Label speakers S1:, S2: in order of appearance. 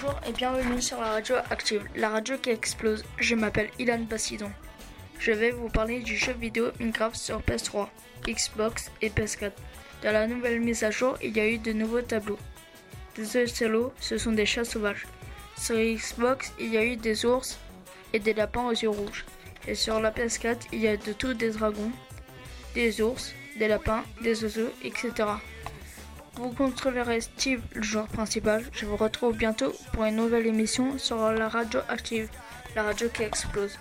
S1: Bonjour et bienvenue sur la radio active, la radio qui explose. Je m'appelle Ilan Bassidon. Je vais vous parler du jeu vidéo Minecraft sur PS3, Xbox et PS4. Dans la nouvelle mise à jour, il y a eu de nouveaux tableaux. Des ocelots, ce sont des chats sauvages. Sur Xbox, il y a eu des ours et des lapins aux yeux rouges. Et sur la PS4, il y a de tout des dragons, des ours, des lapins, des oiseaux, etc. Vous contrôlerez Steve, le joueur principal. Je vous retrouve bientôt pour une nouvelle émission sur la radio active, la radio qui explose.